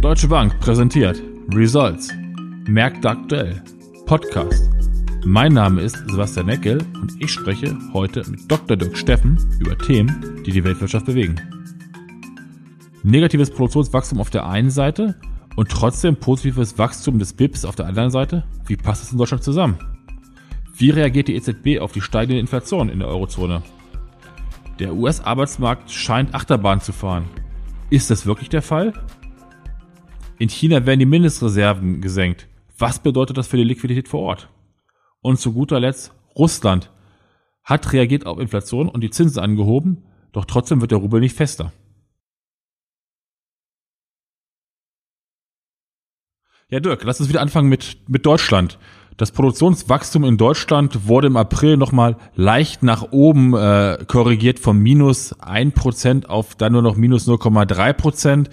Deutsche Bank präsentiert Results. Märkte aktuell. Podcast. Mein Name ist Sebastian Neckel und ich spreche heute mit Dr. Dirk Steffen über Themen, die die Weltwirtschaft bewegen. Negatives Produktionswachstum auf der einen Seite und trotzdem positives Wachstum des BIPs auf der anderen Seite. Wie passt das in Deutschland zusammen? Wie reagiert die EZB auf die steigende Inflation in der Eurozone? Der US-Arbeitsmarkt scheint Achterbahn zu fahren. Ist das wirklich der Fall? In China werden die Mindestreserven gesenkt. Was bedeutet das für die Liquidität vor Ort? Und zu guter Letzt, Russland hat reagiert auf Inflation und die Zinsen angehoben, doch trotzdem wird der Rubel nicht fester. Ja, Dirk, lass uns wieder anfangen mit, mit Deutschland. Das Produktionswachstum in Deutschland wurde im April nochmal leicht nach oben äh, korrigiert von minus ein Prozent auf dann nur noch minus 0,3%.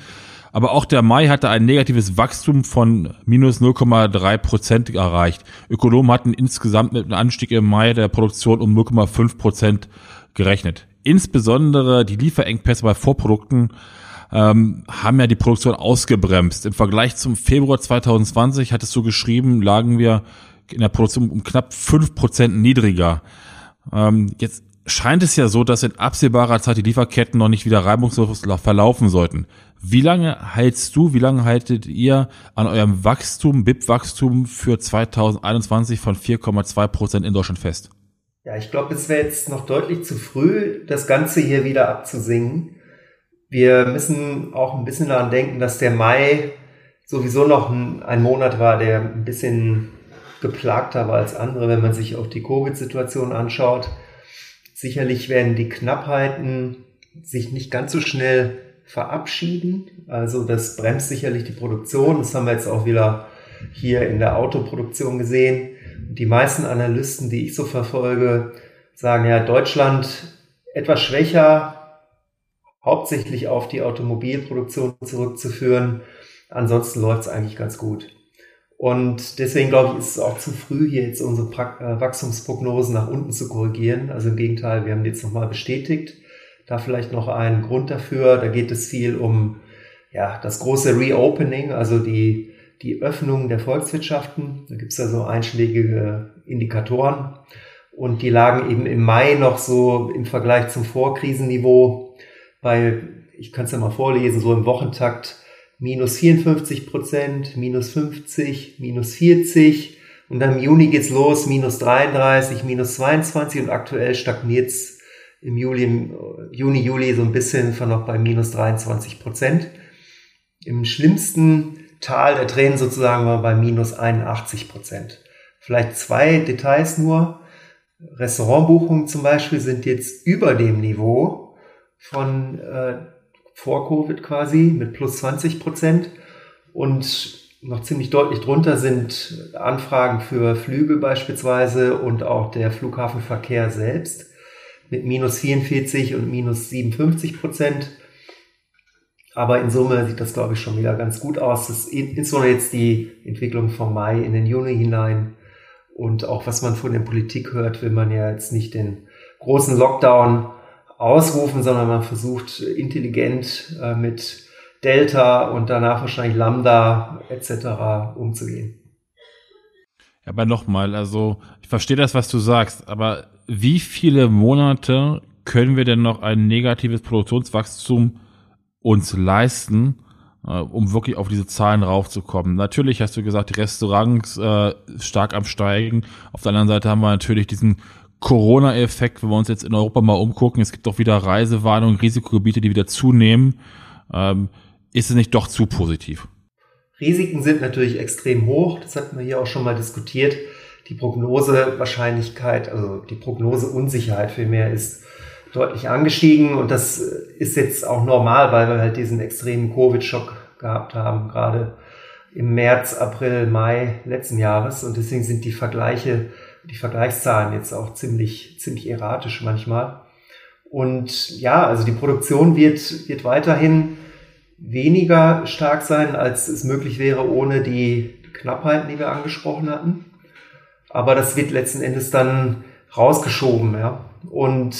Aber auch der Mai hatte ein negatives Wachstum von minus 0,3 Prozent erreicht. Ökonomen hatten insgesamt mit einem Anstieg im Mai der Produktion um 0,5 Prozent gerechnet. Insbesondere die Lieferengpässe bei Vorprodukten ähm, haben ja die Produktion ausgebremst. Im Vergleich zum Februar 2020 hattest du geschrieben, lagen wir in der Produktion um knapp fünf Prozent niedriger. Ähm, jetzt scheint es ja so, dass in absehbarer Zeit die Lieferketten noch nicht wieder reibungslos verlaufen sollten. Wie lange hältst du, wie lange haltet ihr an eurem Wachstum, BIP-Wachstum für 2021 von 4,2 Prozent in Deutschland fest? Ja, ich glaube, es wäre jetzt noch deutlich zu früh, das Ganze hier wieder abzusingen. Wir müssen auch ein bisschen daran denken, dass der Mai sowieso noch ein, ein Monat war, der ein bisschen geplagter war als andere, wenn man sich auch die Covid-Situation anschaut. Sicherlich werden die Knappheiten sich nicht ganz so schnell verabschieden. Also das bremst sicherlich die Produktion. Das haben wir jetzt auch wieder hier in der Autoproduktion gesehen. Die meisten Analysten, die ich so verfolge, sagen ja, Deutschland etwas schwächer, hauptsächlich auf die Automobilproduktion zurückzuführen. Ansonsten läuft es eigentlich ganz gut. Und deswegen glaube ich, ist es auch zu früh, hier jetzt unsere äh, Wachstumsprognosen nach unten zu korrigieren. Also im Gegenteil, wir haben die jetzt nochmal bestätigt. Da vielleicht noch ein Grund dafür. Da geht es viel um ja, das große Reopening, also die, die Öffnung der Volkswirtschaften. Da gibt es ja so einschlägige Indikatoren. Und die lagen eben im Mai noch so im Vergleich zum Vorkrisenniveau bei, ich kann es ja mal vorlesen, so im Wochentakt minus 54 Prozent, minus 50, minus 40 und dann im Juni geht's los, minus 33, minus 22 und aktuell stagniert's im Juli, Juni, Juli so ein bisschen von noch bei minus 23 Prozent. Im schlimmsten Tal der Tränen sozusagen war bei minus 81 Prozent. Vielleicht zwei Details nur. Restaurantbuchungen zum Beispiel sind jetzt über dem Niveau von äh, vor Covid quasi mit plus 20 Prozent. Und noch ziemlich deutlich drunter sind Anfragen für Flüge beispielsweise und auch der Flughafenverkehr selbst mit minus 44 und minus 57 Prozent. Aber in Summe sieht das, glaube ich, schon wieder ganz gut aus. Das ist insbesondere jetzt die Entwicklung vom Mai in den Juni hinein. Und auch was man von der Politik hört, will man ja jetzt nicht den großen Lockdown ausrufen, sondern man versucht intelligent äh, mit Delta und danach wahrscheinlich Lambda etc. umzugehen. Aber nochmal, also ich verstehe das, was du sagst, aber wie viele Monate können wir denn noch ein negatives Produktionswachstum uns leisten, äh, um wirklich auf diese Zahlen raufzukommen? Natürlich hast du gesagt, die Restaurants äh, stark am Steigen. Auf der anderen Seite haben wir natürlich diesen Corona-Effekt, wenn wir uns jetzt in Europa mal umgucken, es gibt doch wieder Reisewarnungen, Risikogebiete, die wieder zunehmen. Ähm, ist es nicht doch zu positiv? Risiken sind natürlich extrem hoch. Das hatten wir hier auch schon mal diskutiert. Die Prognosewahrscheinlichkeit, also die Prognoseunsicherheit vielmehr ist deutlich angestiegen und das ist jetzt auch normal, weil wir halt diesen extremen Covid-Schock gehabt haben, gerade im März, April, Mai letzten Jahres und deswegen sind die Vergleiche die Vergleichszahlen jetzt auch ziemlich, ziemlich erratisch manchmal. Und ja, also die Produktion wird, wird weiterhin weniger stark sein, als es möglich wäre ohne die Knappheiten, die wir angesprochen hatten. Aber das wird letzten Endes dann rausgeschoben, ja. Und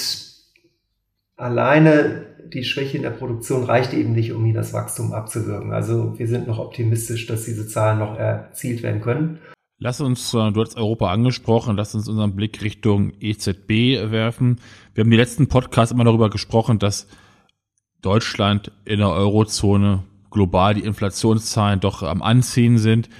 alleine die Schwäche in der Produktion reicht eben nicht, um hier das Wachstum abzuwirken. Also wir sind noch optimistisch, dass diese Zahlen noch erzielt werden können. Lass uns, äh, du hast Europa angesprochen, lass uns unseren Blick Richtung EZB werfen. Wir haben die letzten Podcasts immer darüber gesprochen, dass Deutschland in der Eurozone global die Inflationszahlen doch am Anziehen sind.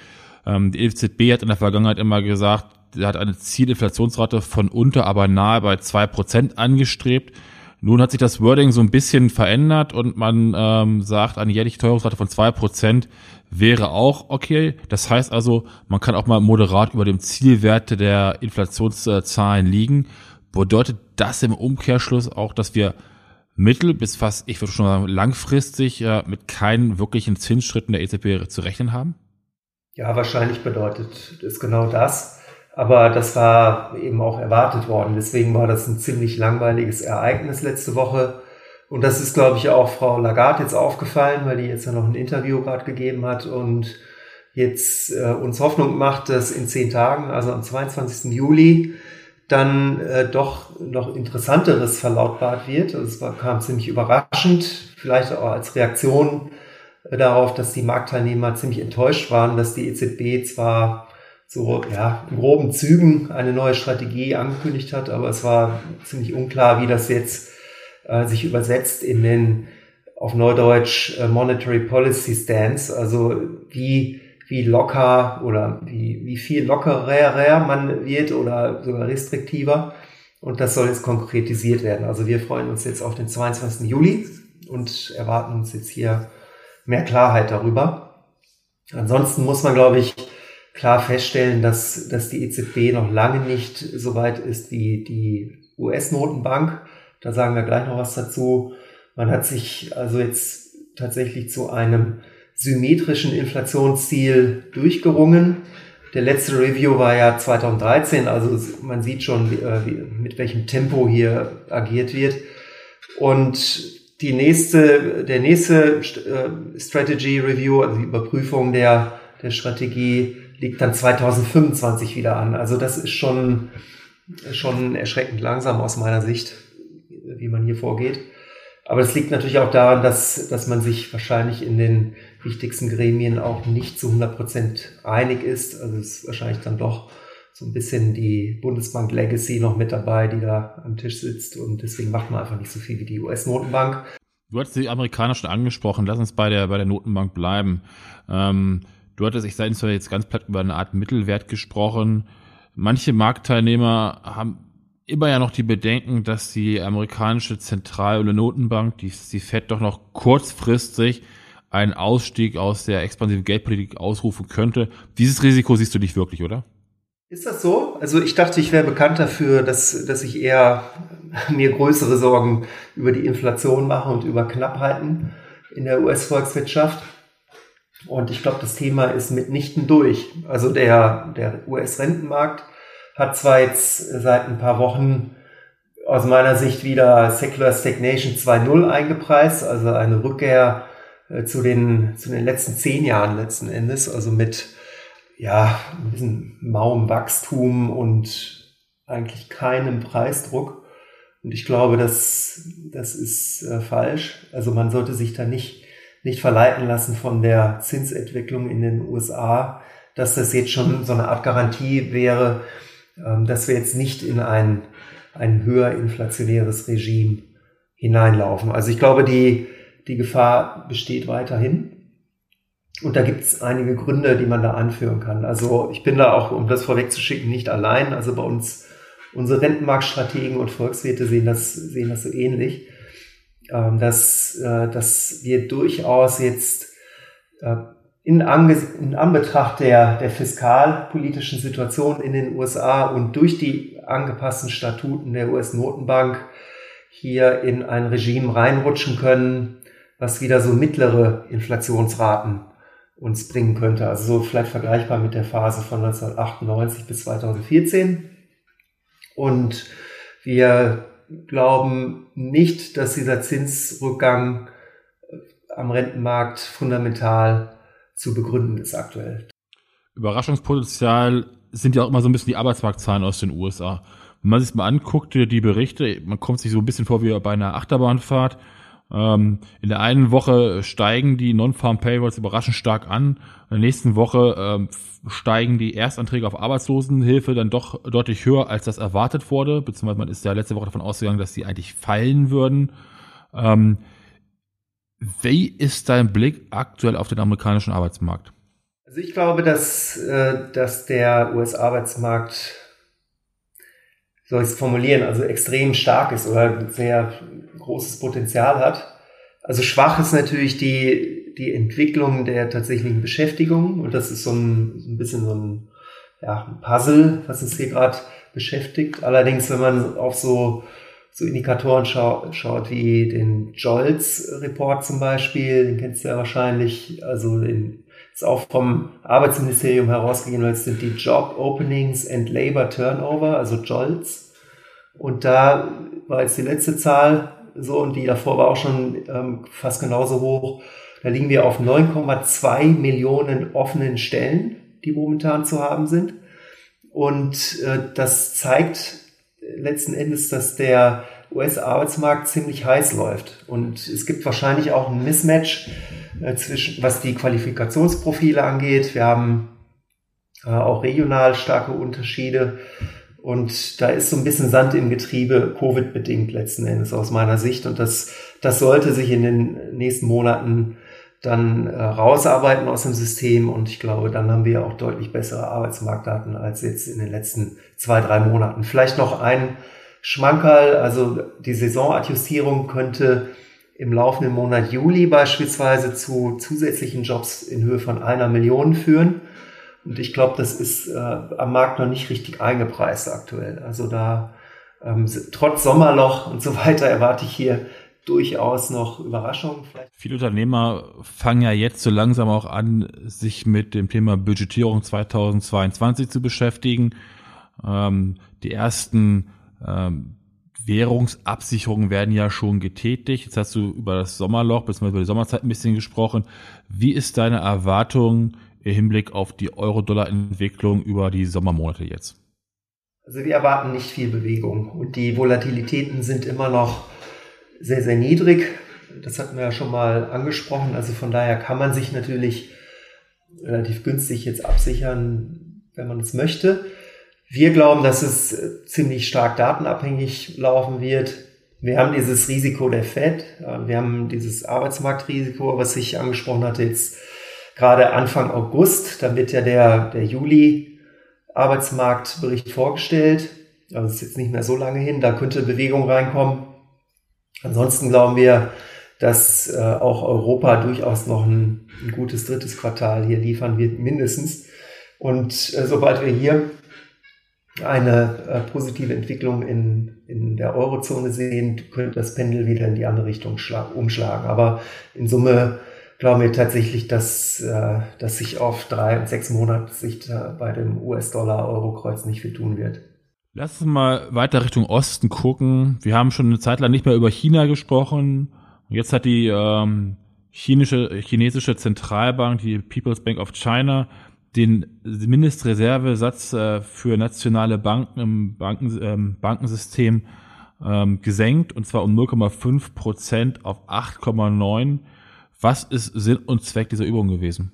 Ähm, die EZB hat in der Vergangenheit immer gesagt, sie hat eine Zielinflationsrate von unter, aber nahe bei zwei Prozent angestrebt. Nun hat sich das Wording so ein bisschen verändert und man ähm, sagt, eine jährliche Teuerungsrate von zwei Prozent wäre auch okay. Das heißt also, man kann auch mal moderat über dem Zielwerte der Inflationszahlen liegen. Bedeutet das im Umkehrschluss auch, dass wir mittel- bis fast, ich würde schon sagen, langfristig äh, mit keinen wirklichen Zinsschritten der EZB zu rechnen haben? Ja, wahrscheinlich bedeutet es genau das. Aber das war eben auch erwartet worden. Deswegen war das ein ziemlich langweiliges Ereignis letzte Woche. Und das ist, glaube ich, auch Frau Lagarde jetzt aufgefallen, weil die jetzt ja noch ein Interview gerade gegeben hat und jetzt äh, uns Hoffnung macht, dass in zehn Tagen, also am 22. Juli, dann äh, doch noch interessanteres verlautbart wird. Also es war, kam ziemlich überraschend, vielleicht auch als Reaktion äh, darauf, dass die Marktteilnehmer ziemlich enttäuscht waren, dass die EZB zwar so ja, in groben Zügen eine neue Strategie angekündigt hat, aber es war ziemlich unklar, wie das jetzt äh, sich übersetzt in den auf Neudeutsch äh, Monetary Policy Stance, also wie wie locker oder wie, wie viel lockerer man wird oder sogar restriktiver. Und das soll jetzt konkretisiert werden. Also wir freuen uns jetzt auf den 22. Juli und erwarten uns jetzt hier mehr Klarheit darüber. Ansonsten muss man, glaube ich, klar feststellen, dass, dass die EZB noch lange nicht so weit ist wie die US-Notenbank. Da sagen wir gleich noch was dazu. Man hat sich also jetzt tatsächlich zu einem symmetrischen Inflationsziel durchgerungen. Der letzte Review war ja 2013, also man sieht schon, wie, mit welchem Tempo hier agiert wird. Und die nächste, der nächste äh, Strategy Review, also die Überprüfung der, der Strategie, liegt dann 2025 wieder an. Also das ist schon, schon erschreckend langsam aus meiner Sicht, wie man hier vorgeht. Aber es liegt natürlich auch daran, dass, dass man sich wahrscheinlich in den wichtigsten Gremien auch nicht zu 100 Prozent einig ist. Also es ist wahrscheinlich dann doch so ein bisschen die Bundesbank Legacy noch mit dabei, die da am Tisch sitzt. Und deswegen macht man einfach nicht so viel wie die US-Notenbank. Du hattest die Amerikaner schon angesprochen. Lass uns bei der, bei der Notenbank bleiben. Ähm, du hattest, ich sage jetzt ganz platt über eine Art Mittelwert gesprochen. Manche Marktteilnehmer haben immer ja noch die Bedenken, dass die amerikanische Zentral- oder Notenbank, die, die Fed doch noch kurzfristig einen Ausstieg aus der expansiven Geldpolitik ausrufen könnte. Dieses Risiko siehst du nicht wirklich, oder? Ist das so? Also ich dachte, ich wäre bekannt dafür, dass, dass ich eher mir größere Sorgen über die Inflation mache und über Knappheiten in der US-Volkswirtschaft. Und ich glaube, das Thema ist mitnichten durch. Also der, der US-Rentenmarkt hat zwar jetzt seit ein paar Wochen aus meiner Sicht wieder Secular Stagnation 2.0 eingepreist, also eine Rückkehr äh, zu, den, zu den letzten zehn Jahren letzten Endes, also mit ja, ein bisschen mauem Wachstum und eigentlich keinem Preisdruck. Und ich glaube, das, das ist äh, falsch. Also man sollte sich da nicht, nicht verleiten lassen von der Zinsentwicklung in den USA, dass das jetzt schon so eine Art Garantie wäre, ähm, dass wir jetzt nicht in ein, ein höher inflationäres Regime hineinlaufen. Also ich glaube, die, die Gefahr besteht weiterhin. Und da gibt es einige Gründe, die man da anführen kann. Also ich bin da auch, um das vorwegzuschicken, nicht allein. Also bei uns, unsere Rentenmarktstrategen und Volkswirte sehen das, sehen das so ähnlich, dass, äh, dass wir durchaus jetzt äh, in, Ange in Anbetracht der, der fiskalpolitischen Situation in den USA und durch die angepassten Statuten der US-Notenbank hier in ein Regime reinrutschen können, was wieder so mittlere Inflationsraten uns bringen könnte. Also so vielleicht vergleichbar mit der Phase von 1998 bis 2014. Und wir glauben nicht, dass dieser Zinsrückgang am Rentenmarkt fundamental zu begründen ist aktuell. Überraschungspotenzial sind ja auch immer so ein bisschen die Arbeitsmarktzahlen aus den USA. Wenn man sich mal anguckt, die Berichte, man kommt sich so ein bisschen vor wie bei einer Achterbahnfahrt. Ähm, in der einen Woche steigen die Non-Farm Payrolls überraschend stark an. In der nächsten Woche ähm, steigen die Erstanträge auf Arbeitslosenhilfe dann doch deutlich höher, als das erwartet wurde, beziehungsweise man ist ja letzte Woche davon ausgegangen, dass sie eigentlich fallen würden. Ähm, wie ist dein Blick aktuell auf den amerikanischen Arbeitsmarkt? Also ich glaube, dass, äh, dass der US-Arbeitsmarkt, soll ich es formulieren, also extrem stark ist oder sehr großes Potenzial hat. Also schwach ist natürlich die, die Entwicklung der tatsächlichen Beschäftigung und das ist so ein, so ein bisschen so ein, ja, ein Puzzle, was uns hier gerade beschäftigt. Allerdings, wenn man auf so, so Indikatoren schau, schaut, wie den Jolts-Report zum Beispiel, den kennst du ja wahrscheinlich, also den ist auch vom Arbeitsministerium herausgegeben, weil es sind die Job Openings and Labor Turnover, also JOLTS. Und da war jetzt die letzte Zahl so und die davor war auch schon ähm, fast genauso hoch. Da liegen wir auf 9,2 Millionen offenen Stellen, die momentan zu haben sind. Und äh, das zeigt letzten Endes, dass der US-Arbeitsmarkt ziemlich heiß läuft. Und es gibt wahrscheinlich auch ein Mismatch zwischen, was die Qualifikationsprofile angeht. Wir haben äh, auch regional starke Unterschiede. Und da ist so ein bisschen Sand im Getriebe, Covid-bedingt letzten Endes aus meiner Sicht. Und das, das sollte sich in den nächsten Monaten dann äh, rausarbeiten aus dem System. Und ich glaube, dann haben wir auch deutlich bessere Arbeitsmarktdaten als jetzt in den letzten zwei, drei Monaten. Vielleicht noch ein Schmankerl, also die Saisonadjustierung könnte im laufenden Monat Juli beispielsweise zu zusätzlichen Jobs in Höhe von einer Million führen. Und ich glaube, das ist äh, am Markt noch nicht richtig eingepreist aktuell. Also da ähm, trotz Sommerloch und so weiter erwarte ich hier durchaus noch Überraschungen. Vielleicht. Viele Unternehmer fangen ja jetzt so langsam auch an, sich mit dem Thema Budgetierung 2022 zu beschäftigen. Ähm, die ersten ähm, Währungsabsicherungen werden ja schon getätigt. Jetzt hast du über das Sommerloch bzw. über die Sommerzeit ein bisschen gesprochen. Wie ist deine Erwartung im Hinblick auf die Euro-Dollar-Entwicklung über die Sommermonate jetzt? Also wir erwarten nicht viel Bewegung und die Volatilitäten sind immer noch sehr, sehr niedrig. Das hatten wir ja schon mal angesprochen. Also von daher kann man sich natürlich relativ günstig jetzt absichern, wenn man es möchte. Wir glauben, dass es äh, ziemlich stark datenabhängig laufen wird. Wir haben dieses Risiko der Fed, wir haben dieses Arbeitsmarktrisiko, was ich angesprochen hatte, jetzt gerade Anfang August. Da wird ja der, der Juli Arbeitsmarktbericht vorgestellt. Also es ist jetzt nicht mehr so lange hin, da könnte Bewegung reinkommen. Ansonsten glauben wir, dass äh, auch Europa durchaus noch ein, ein, gutes drittes Quartal hier liefern wird, mindestens. Und äh, sobald wir hier eine äh, positive Entwicklung in, in der Eurozone sehen, könnte das Pendel wieder in die andere Richtung umschlagen. Aber in Summe glauben wir tatsächlich, dass, äh, dass sich auf drei und sechs Monate Sicht äh, bei dem US-Dollar-Euro-Kreuz nicht viel tun wird. Lass uns mal weiter Richtung Osten gucken. Wir haben schon eine Zeit lang nicht mehr über China gesprochen. Jetzt hat die ähm, chinesische, chinesische Zentralbank, die People's Bank of China, den Mindestreservesatz äh, für nationale Banken im Banken, ähm, Bankensystem ähm, gesenkt, und zwar um 0,5 Prozent auf 8,9. Was ist Sinn und Zweck dieser Übung gewesen?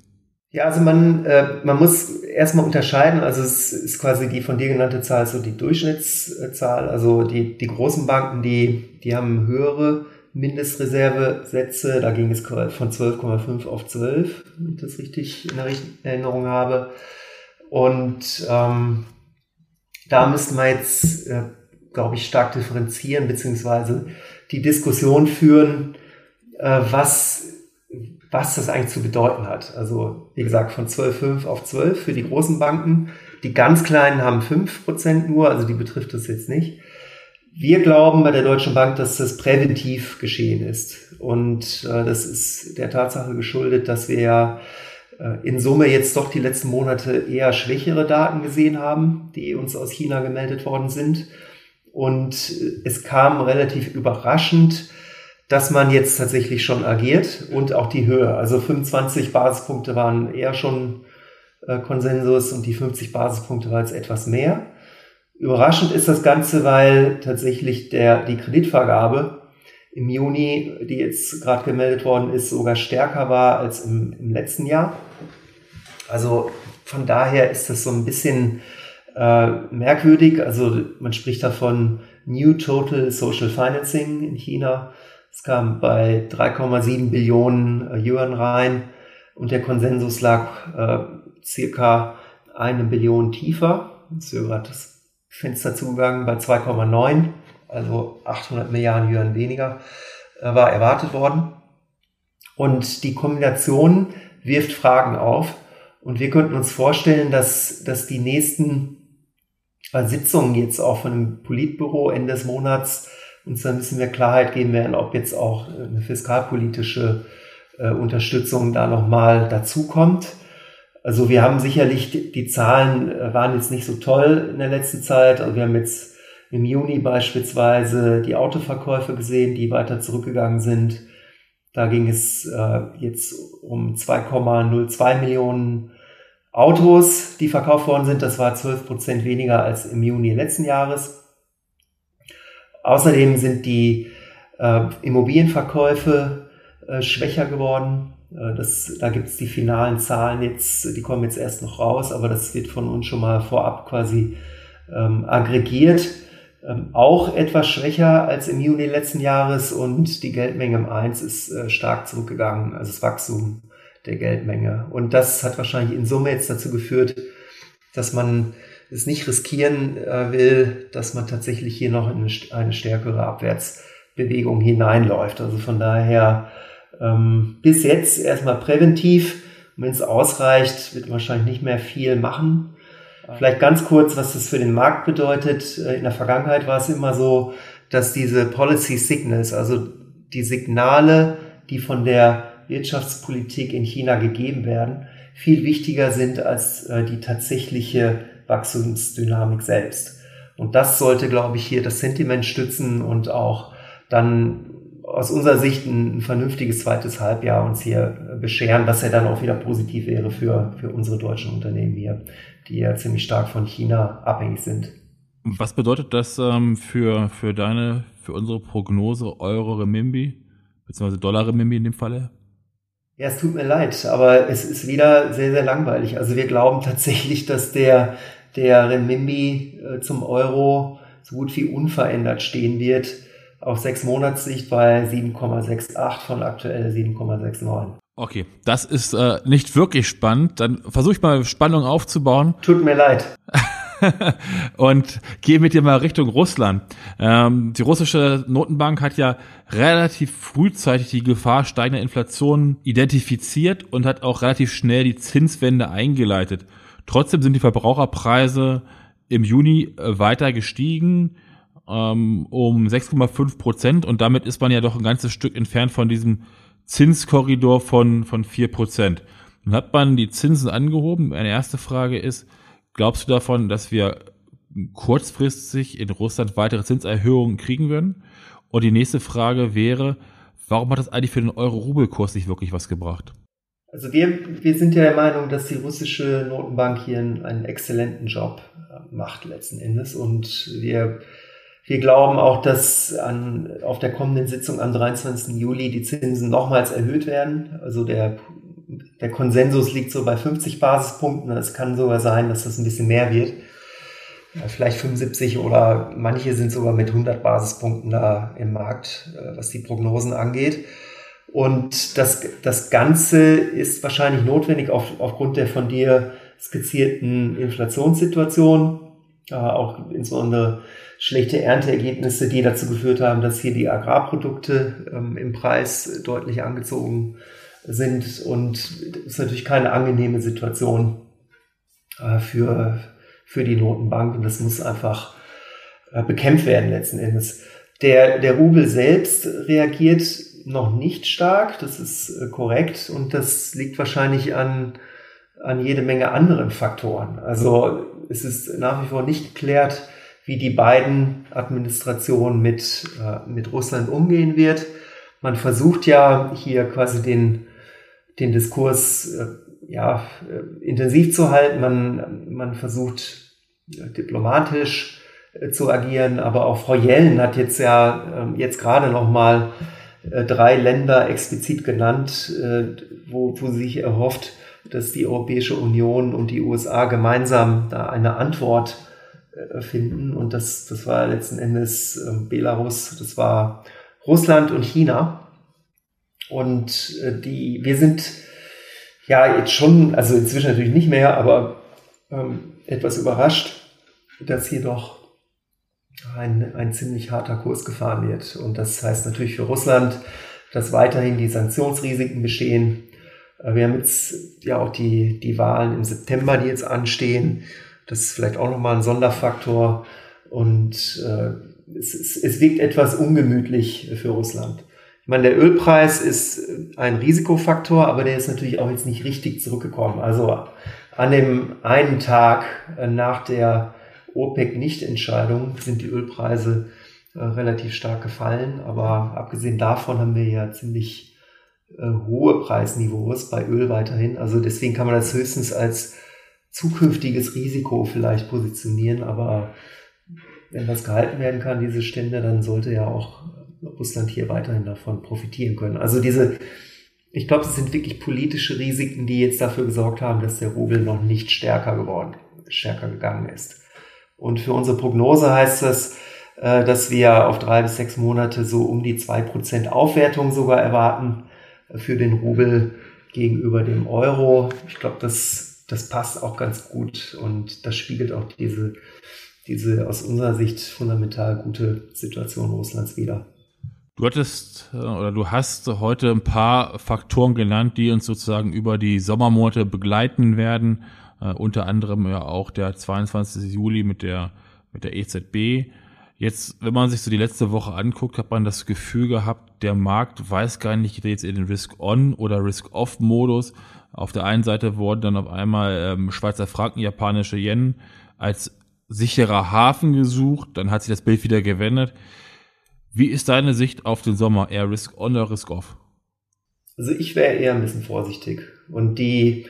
Ja, also man, äh, man muss erstmal unterscheiden, also es ist quasi die von dir genannte Zahl so die Durchschnittszahl, also die, die großen Banken, die, die haben höhere Mindestreservesätze, da ging es von 12,5 auf 12, wenn ich das richtig in Erinnerung habe. Und ähm, da müssten wir jetzt, äh, glaube ich, stark differenzieren, beziehungsweise die Diskussion führen, äh, was was das eigentlich zu bedeuten hat. Also wie gesagt, von 12,5 auf 12 für die großen Banken. Die ganz kleinen haben 5% nur, also die betrifft das jetzt nicht. Wir glauben bei der Deutschen Bank, dass das präventiv geschehen ist. Und äh, das ist der Tatsache geschuldet, dass wir ja äh, in Summe jetzt doch die letzten Monate eher schwächere Daten gesehen haben, die uns aus China gemeldet worden sind. Und äh, es kam relativ überraschend, dass man jetzt tatsächlich schon agiert und auch die Höhe. Also 25 Basispunkte waren eher schon äh, Konsensus und die 50 Basispunkte war jetzt etwas mehr. Überraschend ist das Ganze, weil tatsächlich der, die Kreditvergabe im Juni, die jetzt gerade gemeldet worden ist, sogar stärker war als im, im letzten Jahr. Also von daher ist das so ein bisschen äh, merkwürdig. Also man spricht davon New Total Social Financing in China. Es kam bei 3,7 Billionen äh, Yuan rein und der Konsensus lag äh, circa eine Billion tiefer. Ist ja gerade das Fenster zugegangen bei 2,9, also 800 Milliarden Yuan weniger, äh, war erwartet worden. Und die Kombination wirft Fragen auf. Und wir könnten uns vorstellen, dass, dass die nächsten äh, Sitzungen jetzt auch von dem Politbüro Ende des Monats uns ein bisschen mehr Klarheit geben werden, ob jetzt auch eine fiskalpolitische äh, Unterstützung da nochmal dazukommt. Also wir haben sicherlich, die, Zahlen äh, waren jetzt nicht so toll in der letzten Zeit. Also wir haben jetzt im Juni beispielsweise die Autoverkäufe gesehen, die weiter zurückgegangen sind. Da ging es äh, jetzt um 2,02 Millionen Autos, die verkauft worden sind. Das war 12 Prozent weniger als im Juni letzten Jahres. Außerdem sind die äh, Immobilienverkäufe äh, schwächer geworden. Äh, das, da gibt es die finalen Zahlen jetzt, die kommen jetzt erst noch raus, aber das wird von uns schon mal vorab quasi ähm, aggregiert. Ähm, auch etwas schwächer als im Juni letzten Jahres und die Geldmenge im 1 ist äh, stark zurückgegangen, also das Wachstum der Geldmenge. Und das hat wahrscheinlich in Summe jetzt dazu geführt, dass man es nicht riskieren äh, will, dass man tatsächlich hier noch in eine stärkere Abwärtsbewegung hineinläuft. Also von daher ähm, bis jetzt erstmal präventiv. Und wenn es ausreicht, wird wahrscheinlich nicht mehr viel machen. Vielleicht ganz kurz, was das für den Markt bedeutet. Äh, in der Vergangenheit war es immer so, dass diese Policy Signals, also die Signale, die von der Wirtschaftspolitik in China gegeben werden, viel wichtiger sind als äh, die tatsächliche Wachstumsdynamik selbst. Und das sollte, glaube ich, hier das Sentiment stützen und auch dann aus unserer Sicht ein, ein vernünftiges zweites Halbjahr uns hier bescheren, was ja dann auch wieder positiv wäre für, für unsere deutschen Unternehmen hier, die ja ziemlich stark von China abhängig sind. Was bedeutet das ähm, für, für deine, für unsere Prognose Euro Remimbi, beziehungsweise Dollar Remimbi in dem Falle? Ja, es tut mir leid, aber es ist wieder sehr, sehr langweilig. Also wir glauben tatsächlich, dass der, der Renminbi äh, zum Euro so gut wie unverändert stehen wird. Auf sechs Monatssicht bei 7,68 von aktuell 7,69. Okay, das ist äh, nicht wirklich spannend. Dann versuche ich mal Spannung aufzubauen. Tut mir leid. und gehe mit dir mal Richtung Russland. Ähm, die russische Notenbank hat ja relativ frühzeitig die Gefahr steigender Inflation identifiziert und hat auch relativ schnell die Zinswende eingeleitet. Trotzdem sind die Verbraucherpreise im Juni äh, weiter gestiegen ähm, um 6,5 Prozent und damit ist man ja doch ein ganzes Stück entfernt von diesem Zinskorridor von, von 4 Prozent. Nun hat man die Zinsen angehoben. Meine erste Frage ist, Glaubst du davon, dass wir kurzfristig in Russland weitere Zinserhöhungen kriegen würden? Und die nächste Frage wäre, warum hat das eigentlich für den Euro-Rubel-Kurs nicht wirklich was gebracht? Also wir, wir sind ja der Meinung, dass die russische Notenbank hier einen, einen exzellenten Job äh, macht letzten Endes. Und wir, wir glauben auch, dass an, auf der kommenden Sitzung am 23. Juli die Zinsen nochmals erhöht werden. Also der der Konsensus liegt so bei 50 Basispunkten. Es kann sogar sein, dass das ein bisschen mehr wird. Vielleicht 75 oder manche sind sogar mit 100 Basispunkten da im Markt, äh, was die Prognosen angeht. Und das, das Ganze ist wahrscheinlich notwendig auf, aufgrund der von dir skizzierten Inflationssituation, äh, auch insbesondere schlechte Ernteergebnisse, die dazu geführt haben, dass hier die Agrarprodukte ähm, im Preis deutlich angezogen sind und das ist natürlich keine angenehme Situation äh, für, für die Notenbank und das muss einfach äh, bekämpft werden letzten Endes. Der, der Rubel selbst reagiert noch nicht stark, das ist äh, korrekt und das liegt wahrscheinlich an, an jede Menge anderen Faktoren. Also es ist nach wie vor nicht geklärt, wie die beiden Administrationen mit, mit Russland umgehen wird. Man versucht ja hier quasi den den Diskurs äh, ja, äh, intensiv zu halten. Man, man versucht diplomatisch äh, zu agieren. Aber auch Frau Jellen hat jetzt ja äh, jetzt gerade noch mal äh, drei Länder explizit genannt, äh, wo, wo sie sich erhofft, dass die Europäische Union und die USA gemeinsam da eine Antwort äh, finden. Und das, das war letzten Endes ähm, Belarus, das war Russland und China. Und äh, die, wir sind ja jetzt schon, also inzwischen natürlich nicht mehr, aber ähm, etwas überrascht, dass hier doch ein, ein ziemlich harter Kurs gefahren wird. Und das heißt natürlich für Russland, dass weiterhin die Sanktionsrisiken bestehen. Wir haben jetzt ja auch die, die Wahlen im September, die jetzt anstehen. Das ist vielleicht auch nochmal ein Sonderfaktor. Und äh, es, es, es wirkt etwas ungemütlich für Russland. Ich meine, der Ölpreis ist ein Risikofaktor, aber der ist natürlich auch jetzt nicht richtig zurückgekommen. Also an dem einen Tag äh, nach der OPEC-Nichtentscheidung sind die Ölpreise äh, relativ stark gefallen. Aber abgesehen davon haben wir ja ziemlich äh, hohe Preisniveaus bei Öl weiterhin. Also deswegen kann man das höchstens als zukünftiges Risiko vielleicht positionieren. Aber wenn das gehalten werden kann, diese Stände, dann sollte ja auch Russland hier weiterhin davon profitieren können. Also diese ich glaube, es sind wirklich politische Risiken, die jetzt dafür gesorgt haben, dass der Rubel noch nicht stärker geworden, stärker gegangen ist. Und für unsere Prognose heißt das, äh, dass wir auf drei bis sechs Monate so um die zwei Prozent Aufwertung sogar erwarten für den Rubel gegenüber dem Euro. Ich glaube, das, das passt auch ganz gut und das spiegelt auch diese, diese aus unserer Sicht fundamental gute Situation Russlands wider. Du hattest äh, oder du hast heute ein paar Faktoren genannt, die uns sozusagen über die Sommermonate begleiten werden. Uh, unter anderem ja auch der 22. Juli mit der mit der EZB. Jetzt, wenn man sich so die letzte Woche anguckt, hat man das Gefühl gehabt, der Markt weiß gar nicht, geht jetzt in den Risk-On oder Risk-Off-Modus. Auf der einen Seite wurden dann auf einmal ähm, Schweizer Franken, japanische Yen als sicherer Hafen gesucht. Dann hat sich das Bild wieder gewendet. Wie ist deine Sicht auf den Sommer? Eher Risk on oder Risk off? Also ich wäre eher ein bisschen vorsichtig. Und die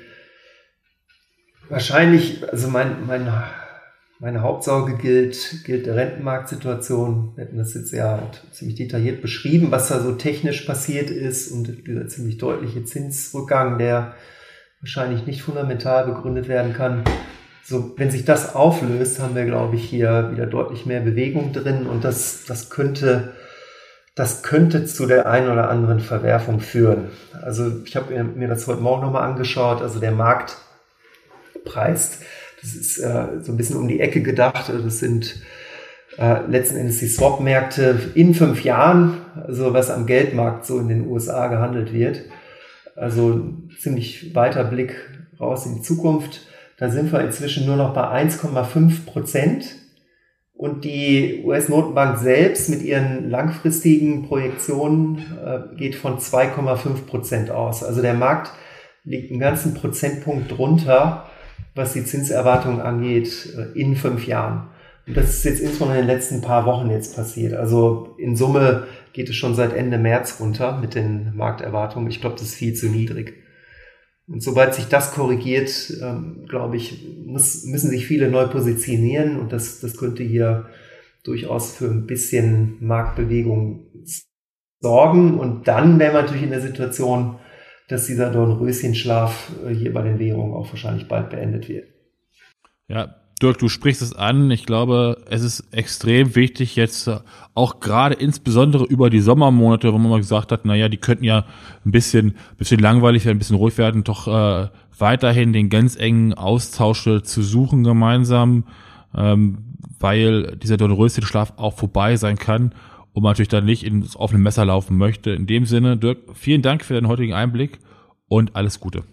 wahrscheinlich, also mein, mein, meine Hauptsorge gilt, gilt der Rentenmarktsituation. Wir hatten das jetzt ja ziemlich detailliert beschrieben, was da so technisch passiert ist und dieser ziemlich deutliche Zinsrückgang, der wahrscheinlich nicht fundamental begründet werden kann. So, wenn sich das auflöst, haben wir, glaube ich, hier wieder deutlich mehr Bewegung drin und das, das könnte, das könnte zu der einen oder anderen Verwerfung führen. Also ich habe mir das heute Morgen nochmal angeschaut. Also der Markt preist, das ist äh, so ein bisschen um die Ecke gedacht. Das sind äh, letzten Endes die Swap-Märkte in fünf Jahren, also was am Geldmarkt so in den USA gehandelt wird. Also ziemlich weiter Blick raus in die Zukunft. Da sind wir inzwischen nur noch bei 1,5 Prozent. Und die US-Notenbank selbst mit ihren langfristigen Projektionen äh, geht von 2,5 Prozent aus. Also der Markt liegt einen ganzen Prozentpunkt drunter, was die Zinserwartungen angeht, äh, in fünf Jahren. Und das ist jetzt insbesondere in den letzten paar Wochen jetzt passiert. Also in Summe geht es schon seit Ende März runter mit den Markterwartungen. Ich glaube, das ist viel zu niedrig. Und sobald sich das korrigiert, ähm, glaube ich, müssen sich viele neu positionieren und das, das könnte hier durchaus für ein bisschen Marktbewegung sorgen. Und dann wäre man natürlich in der Situation, dass dieser Dornröschenschlaf äh, hier bei den Währungen auch wahrscheinlich bald beendet wird. Ja, Dirk, du sprichst es an. Ich glaube, es ist extrem wichtig jetzt äh, auch gerade insbesondere über die Sommermonate, wo man mal gesagt hat, naja, die könnten ja ein bisschen, bisschen langweilig werden, ein bisschen ruhig werden, doch äh, weiterhin den ganz engen Austausch zu suchen gemeinsam, ähm, weil dieser Dornröschenschlaf auch vorbei sein kann und man natürlich dann nicht ins offene Messer laufen möchte. In dem Sinne, Dirk, vielen Dank für deinen heutigen Einblick und alles Gute.